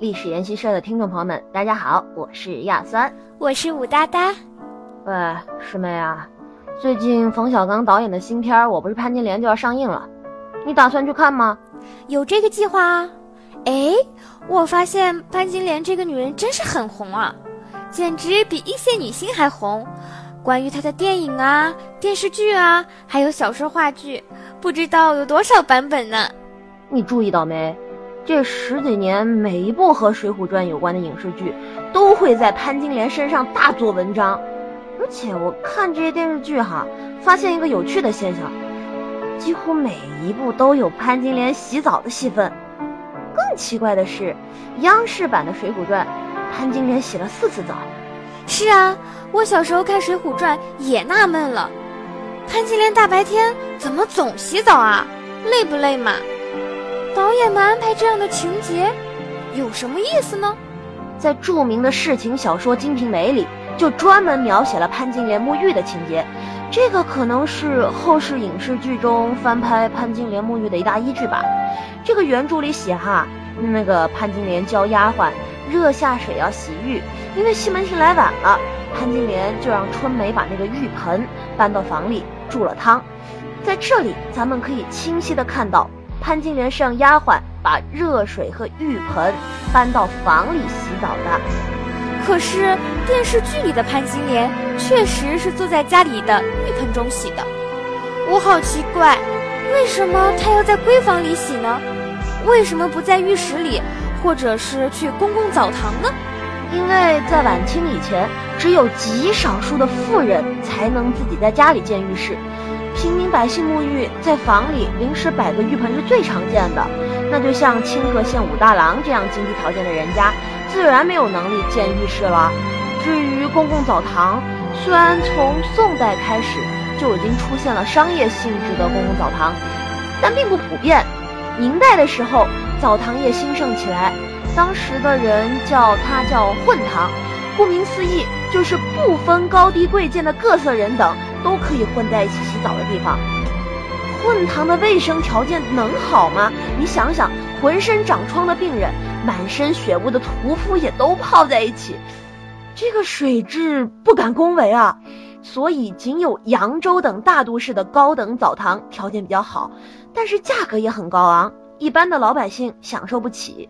历史研习社的听众朋友们，大家好，我是亚酸，我是武哒哒。喂，师妹啊，最近冯小刚导演的新片《我不是潘金莲》就要上映了，你打算去看吗？有这个计划啊。哎，我发现潘金莲这个女人真是很红啊，简直比一线女星还红。关于她的电影啊、电视剧啊，还有小说、话剧，不知道有多少版本呢。你注意到没？这十几年，每一部和《水浒传》有关的影视剧，都会在潘金莲身上大做文章。而且我看这些电视剧哈，发现一个有趣的现象，几乎每一部都有潘金莲洗澡的戏份。更奇怪的是，央视版的《水浒传》，潘金莲洗了四次澡。是啊，我小时候看《水浒传》也纳闷了，潘金莲大白天怎么总洗澡啊？累不累嘛？导演们安排这样的情节，有什么意思呢？在著名的世情小说《金瓶梅》里，就专门描写了潘金莲沐浴的情节。这个可能是后世影视剧中翻拍潘金莲沐浴的一大依据吧。这个原著里写哈，那个潘金莲教丫鬟热下水要洗浴，因为西门庆来晚了，潘金莲就让春梅把那个浴盆搬到房里煮了汤。在这里，咱们可以清晰的看到。潘金莲是让丫鬟把热水和浴盆搬到房里洗澡的，可是电视剧里的潘金莲确实是坐在家里的浴盆中洗的。我好奇怪，为什么她要在闺房里洗呢？为什么不在浴室里，或者是去公共澡堂呢？因为在晚清以前，只有极少数的富人才能自己在家里建浴室。平民百姓沐浴，在房里临时摆个浴盆是最常见的。那就像清河县武大郎这样经济条件的人家，自然没有能力建浴室了。至于公共澡堂，虽然从宋代开始就已经出现了商业性质的公共澡堂，但并不普遍。明代的时候，澡堂业兴盛起来，当时的人叫它叫混堂，顾名思义，就是不分高低贵贱的各色人等。都可以混在一起澡的地方，混堂的卫生条件能好吗？你想想，浑身长疮的病人，满身血污的屠夫也都泡在一起，这个水质不敢恭维啊。所以，仅有扬州等大都市的高等澡堂条件比较好，但是价格也很高昂，一般的老百姓享受不起。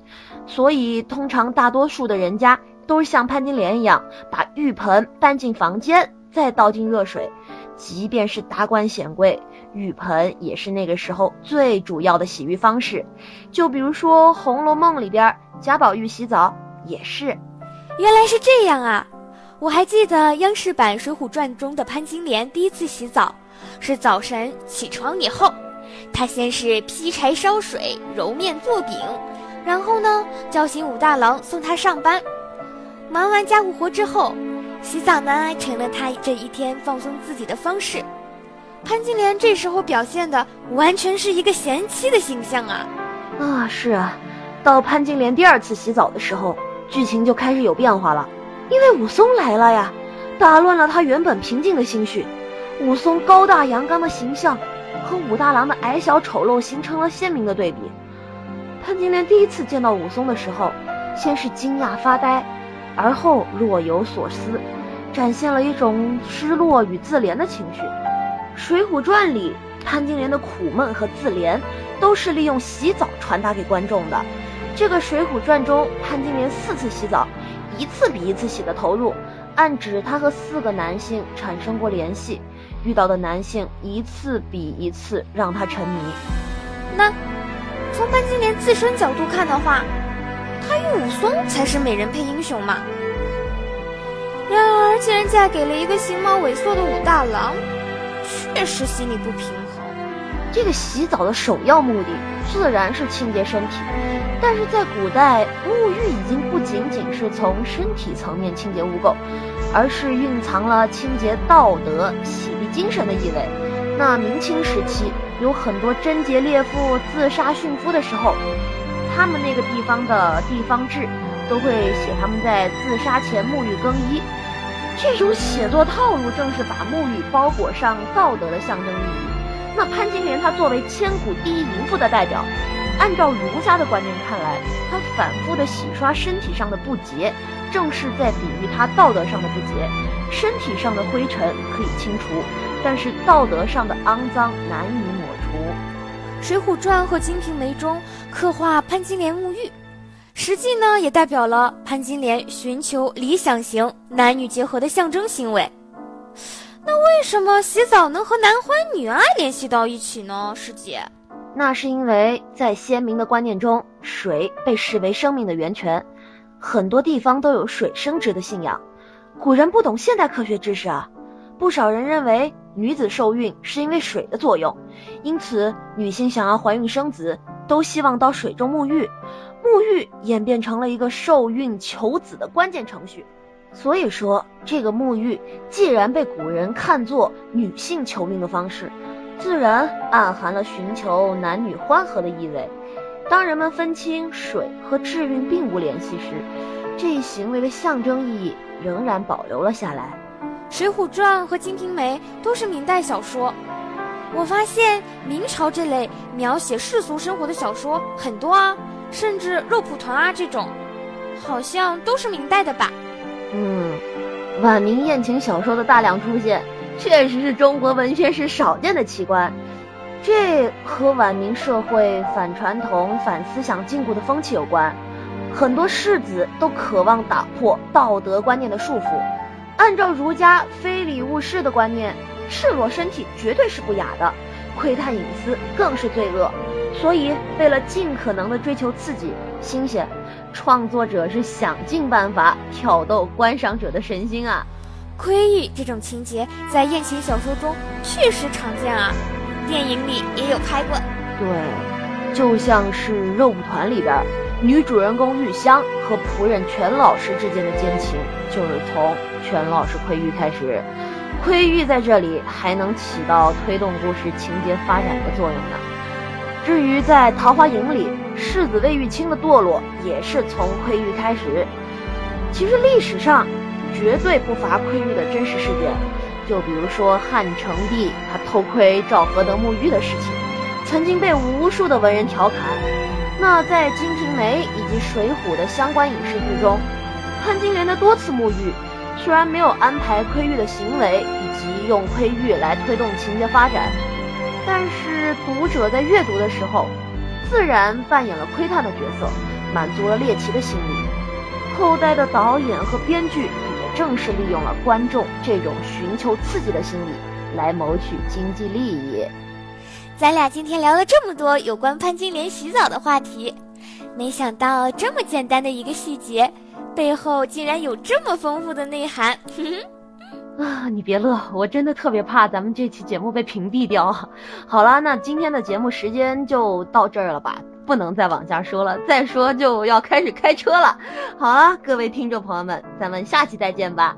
所以，通常大多数的人家都是像潘金莲一样，把浴盆搬进房间，再倒进热水。即便是达官显贵，浴盆也是那个时候最主要的洗浴方式。就比如说《红楼梦》里边贾宝玉洗澡也是。原来是这样啊！我还记得央视版《水浒传》中的潘金莲第一次洗澡，是早晨起床以后，她先是劈柴烧水、揉面做饼，然后呢叫醒武大郎送她上班。忙完家务活之后。洗澡呢，成了他这一天放松自己的方式。潘金莲这时候表现的完全是一个贤妻的形象啊！啊，是啊，到潘金莲第二次洗澡的时候，剧情就开始有变化了，因为武松来了呀，打乱了他原本平静的心绪。武松高大阳刚的形象和武大郎的矮小丑陋形成了鲜明的对比。潘金莲第一次见到武松的时候，先是惊讶发呆。而后若有所思，展现了一种失落与自怜的情绪。《水浒传》里潘金莲的苦闷和自怜，都是利用洗澡传达给观众的。这个《水浒传》中，潘金莲四次洗澡，一次比一次洗的投入，暗指她和四个男性产生过联系，遇到的男性一次比一次让她沉迷。那从潘金莲自身角度看的话，她与武松才是美人配英雄嘛。然而，竟然嫁给了一个形貌猥琐的武大郎，确实心里不平衡。这个洗澡的首要目的自然是清洁身体，但是在古代，沐浴已经不仅仅是从身体层面清洁污垢，而是蕴藏了清洁道德、洗涤精神的意味。那明清时期，有很多贞洁烈妇自杀殉夫的时候。他们那个地方的地方志都会写他们在自杀前沐浴更衣，这种写作套路正是把沐浴包裹上道德的象征意义。那潘金莲她作为千古第一淫妇的代表，按照儒家的观念看来，她反复的洗刷身体上的不洁，正是在比喻她道德上的不洁。身体上的灰尘可以清除，但是道德上的肮脏难以。《水浒传》和《金瓶梅》中刻画潘金莲沐浴，实际呢也代表了潘金莲寻求理想型男女结合的象征行为。那为什么洗澡能和男欢女爱联系到一起呢？师姐，那是因为在先民的观念中，水被视为生命的源泉，很多地方都有水生殖的信仰。古人不懂现代科学知识啊，不少人认为女子受孕是因为水的作用，因此女性想要怀孕生子，都希望到水中沐浴，沐浴演变成了一个受孕求子的关键程序。所以说，这个沐浴既然被古人看作女性求孕的方式，自然暗含了寻求男女欢合的意味。当人们分清水和治孕并无联系时，这一行为的象征意义仍然保留了下来。《水浒传》和《金瓶梅》都是明代小说，我发现明朝这类描写世俗生活的小说很多啊，甚至肉蒲团啊这种，好像都是明代的吧。嗯，晚明艳情小说的大量出现，确实是中国文学史少见的奇观。这和晚明社会反传统、反思想禁锢的风气有关。很多士子都渴望打破道德观念的束缚。按照儒家非礼勿视的观念，赤裸身体绝对是不雅的，窥探隐私更是罪恶。所以，为了尽可能的追求刺激、新鲜。创作者是想尽办法挑逗观赏者的神经啊！窥玉这种情节在艳情小说中确实常见啊，电影里也有拍过。对，就像是《肉蒲团》里边，女主人公玉香和仆人全老师之间的奸情，就是从全老师窥玉开始。窥玉在这里还能起到推动故事情节发展的作用呢。至于在《桃花影》里，世子魏玉清的堕落也是从窥玉开始。其实历史上绝对不乏窥玉的真实事件，就比如说汉成帝他偷窥赵合德沐浴的事情，曾经被无数的文人调侃。那在《金瓶梅》以及《水浒》的相关影视剧中，潘金莲的多次沐浴，虽然没有安排窥玉的行为，以及用窥玉来推动情节发展。但是读者在阅读的时候，自然扮演了窥探的角色，满足了猎奇的心理。后代的导演和编剧也正是利用了观众这种寻求刺激的心理，来谋取经济利益。咱俩今天聊了这么多有关潘金莲洗澡的话题，没想到这么简单的一个细节，背后竟然有这么丰富的内涵。啊，你别乐，我真的特别怕咱们这期节目被屏蔽掉。好了，那今天的节目时间就到这儿了吧，不能再往下说了，再说就要开始开车了。好了，各位听众朋友们，咱们下期再见吧。